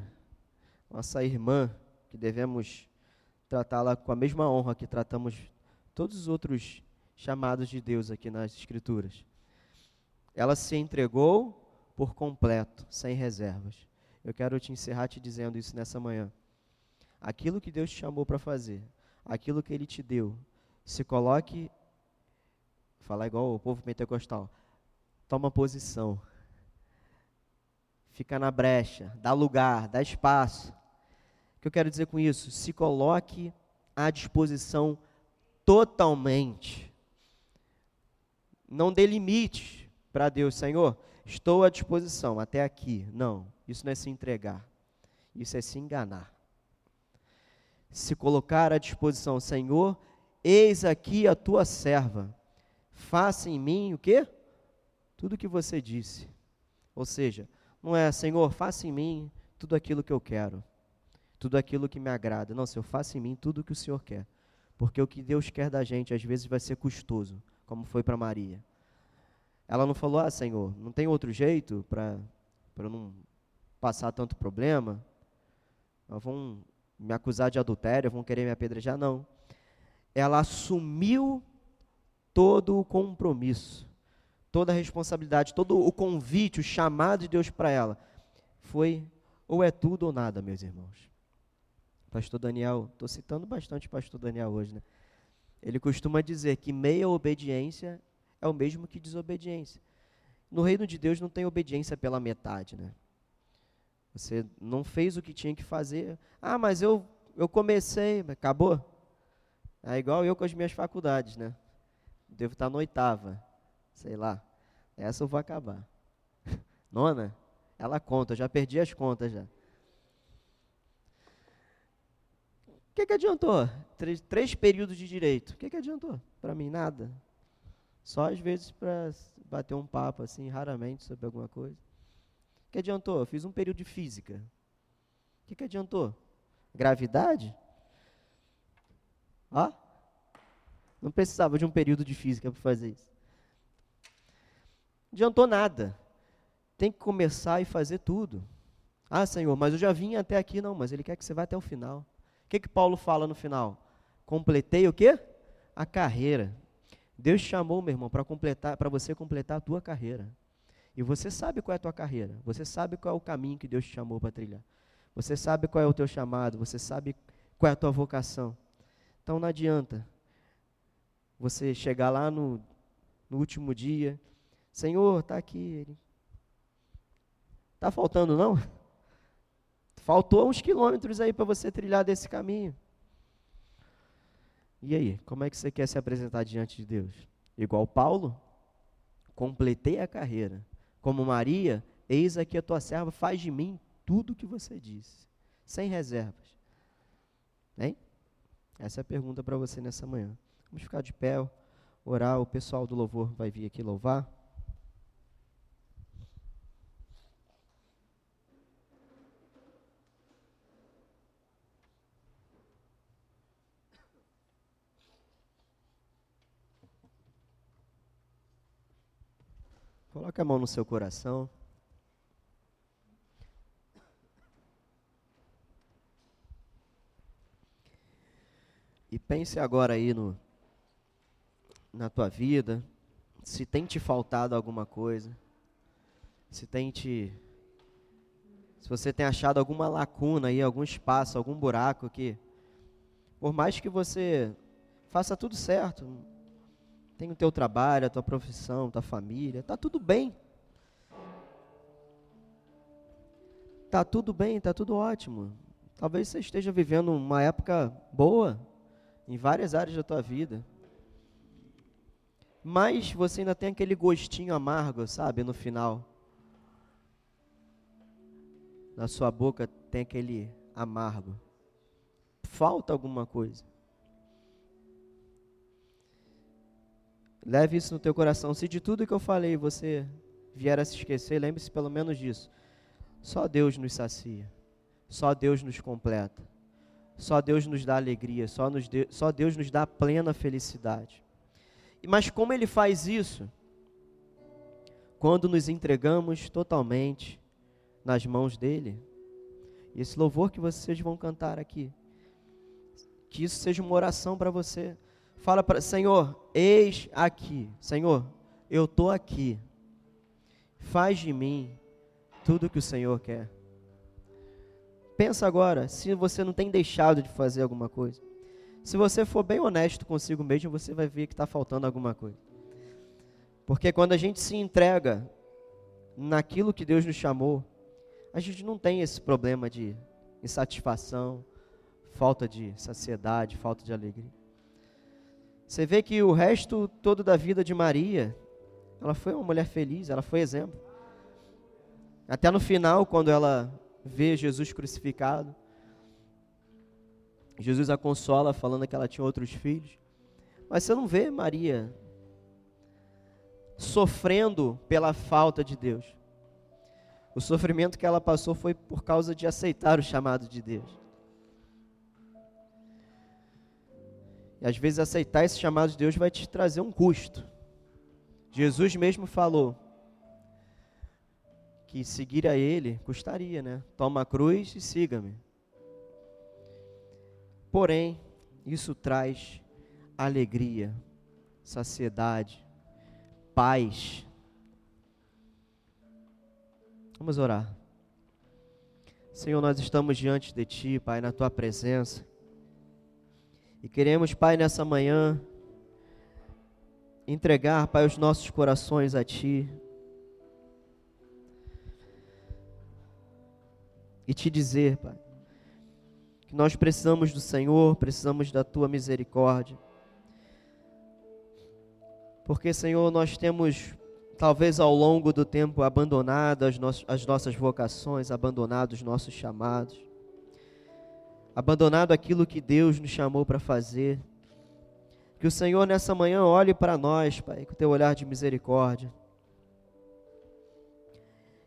nossa irmã que devemos tratá-la com a mesma honra que tratamos todos os outros chamados de Deus aqui nas Escrituras. Ela se entregou por completo, sem reservas. Eu quero te encerrar te dizendo isso nessa manhã. Aquilo que Deus te chamou para fazer, aquilo que Ele te deu, se coloque, falar igual o povo pentecostal, toma posição, fica na brecha, dá lugar, dá espaço. O que eu quero dizer com isso? Se coloque à disposição totalmente. Não dê limite para Deus, Senhor. Estou à disposição até aqui. Não, isso não é se entregar. Isso é se enganar. Se colocar à disposição, Senhor, eis aqui a tua serva. Faça em mim o quê? Tudo o que você disse. Ou seja, não é, Senhor, faça em mim tudo aquilo que eu quero, tudo aquilo que me agrada. Não, Senhor, faça em mim tudo o que o Senhor quer. Porque o que Deus quer da gente às vezes vai ser custoso, como foi para Maria. Ela não falou, ah, Senhor, não tem outro jeito para não passar tanto problema? Vão me acusar de adultério, vão querer me apedrejar? Não. Ela assumiu todo o compromisso, toda a responsabilidade, todo o convite, o chamado de Deus para ela. Foi ou é tudo ou nada, meus irmãos. Pastor Daniel, estou citando bastante pastor Daniel hoje, né? Ele costuma dizer que meia obediência é o mesmo que desobediência. No reino de Deus não tem obediência pela metade, né? Você não fez o que tinha que fazer. Ah, mas eu, eu comecei, mas acabou. É igual eu com as minhas faculdades, né? Devo estar na oitava, sei lá. Essa eu vou acabar. Nona, ela conta, já perdi as contas já. O que, que adiantou? Três, três períodos de direito. O que, que adiantou? Para mim, nada. Só às vezes para bater um papo, assim, raramente sobre alguma coisa. O que adiantou? Eu fiz um período de física. O que, que adiantou? Gravidade? Ó. Não precisava de um período de física para fazer isso. Adiantou nada. Tem que começar e fazer tudo. Ah, Senhor, mas eu já vim até aqui. Não, mas Ele quer que você vá até o final. O que, que Paulo fala no final? Completei o quê? A carreira. Deus te chamou, meu irmão, para completar, para você completar a tua carreira. E você sabe qual é a tua carreira. Você sabe qual é o caminho que Deus te chamou para trilhar. Você sabe qual é o teu chamado, você sabe qual é a tua vocação. Então não adianta você chegar lá no, no último dia, Senhor, está aqui. Está faltando não? Faltou uns quilômetros aí para você trilhar desse caminho. E aí, como é que você quer se apresentar diante de Deus? Igual Paulo? Completei a carreira. Como Maria, eis aqui a tua serva, faz de mim tudo o que você disse, sem reservas. Hein? Essa é a pergunta para você nessa manhã. Vamos ficar de pé, orar, o pessoal do louvor vai vir aqui louvar. Coloque a mão no seu coração. E pense agora aí no, na tua vida, se tem te faltado alguma coisa, se tem te, se você tem achado alguma lacuna aí, algum espaço, algum buraco que, por mais que você faça tudo certo, tem o teu trabalho, a tua profissão, a tua família, está tudo bem. Está tudo bem, está tudo ótimo. Talvez você esteja vivendo uma época boa em várias áreas da tua vida. Mas você ainda tem aquele gostinho amargo, sabe, no final. Na sua boca tem aquele amargo. Falta alguma coisa. Leve isso no teu coração. Se de tudo que eu falei você vier a se esquecer, lembre-se pelo menos disso. Só Deus nos sacia. Só Deus nos completa. Só Deus nos dá alegria. Só, nos de, só Deus nos dá plena felicidade. Mas como Ele faz isso? Quando nos entregamos totalmente nas mãos dEle. E esse louvor que vocês vão cantar aqui Que isso seja uma oração para você. Fala para Senhor, eis aqui. Senhor, eu estou aqui. Faz de mim tudo que o Senhor quer. Pensa agora, se você não tem deixado de fazer alguma coisa. Se você for bem honesto consigo mesmo, você vai ver que está faltando alguma coisa. Porque quando a gente se entrega naquilo que Deus nos chamou, a gente não tem esse problema de insatisfação, falta de saciedade, falta de alegria. Você vê que o resto todo da vida de Maria, ela foi uma mulher feliz, ela foi exemplo. Até no final, quando ela vê Jesus crucificado, Jesus a consola falando que ela tinha outros filhos. Mas você não vê Maria sofrendo pela falta de Deus. O sofrimento que ela passou foi por causa de aceitar o chamado de Deus. E às vezes aceitar esse chamado de Deus vai te trazer um custo. Jesus mesmo falou que seguir a Ele custaria, né? Toma a cruz e siga-me. Porém, isso traz alegria, saciedade, paz. Vamos orar. Senhor, nós estamos diante de Ti, Pai, na Tua presença. E queremos, Pai, nessa manhã, entregar, Pai, os nossos corações a Ti. E te dizer, Pai, que nós precisamos do Senhor, precisamos da Tua misericórdia. Porque, Senhor, nós temos, talvez ao longo do tempo, abandonado as, no as nossas vocações, abandonado os nossos chamados, abandonado aquilo que Deus nos chamou para fazer. Que o Senhor nessa manhã olhe para nós, Pai, com o teu olhar de misericórdia.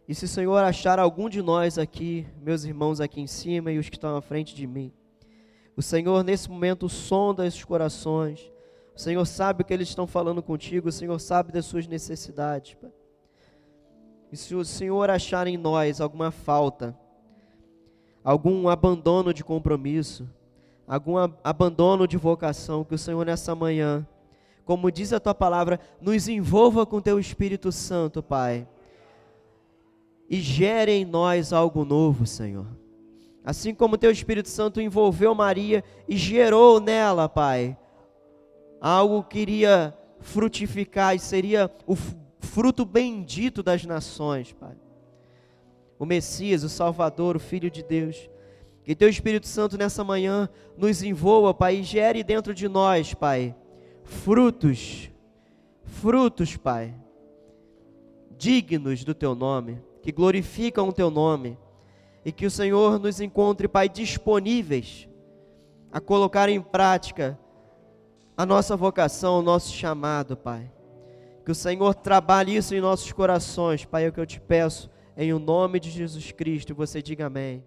E se o Senhor achar algum de nós aqui, meus irmãos aqui em cima e os que estão à frente de mim, o Senhor nesse momento sonda esses corações, o Senhor sabe o que eles estão falando contigo, o Senhor sabe das suas necessidades. Pai. E se o Senhor achar em nós alguma falta, algum abandono de compromisso, algum abandono de vocação, que o Senhor nessa manhã, como diz a tua palavra, nos envolva com teu Espírito Santo, Pai, e gere em nós algo novo, Senhor. Assim como teu Espírito Santo envolveu Maria e gerou nela, Pai, algo que iria frutificar e seria o fruto bendito das nações, Pai. O Messias, o Salvador, o Filho de Deus. Que Teu Espírito Santo nessa manhã nos envolva, Pai, e gere dentro de nós, Pai, frutos, frutos, Pai, dignos do Teu nome, que glorificam o Teu nome, e que o Senhor nos encontre, Pai, disponíveis a colocar em prática a nossa vocação, o nosso chamado, Pai. Que o Senhor trabalhe isso em nossos corações, Pai, é o que eu te peço, em o nome de Jesus Cristo. Você diga amém.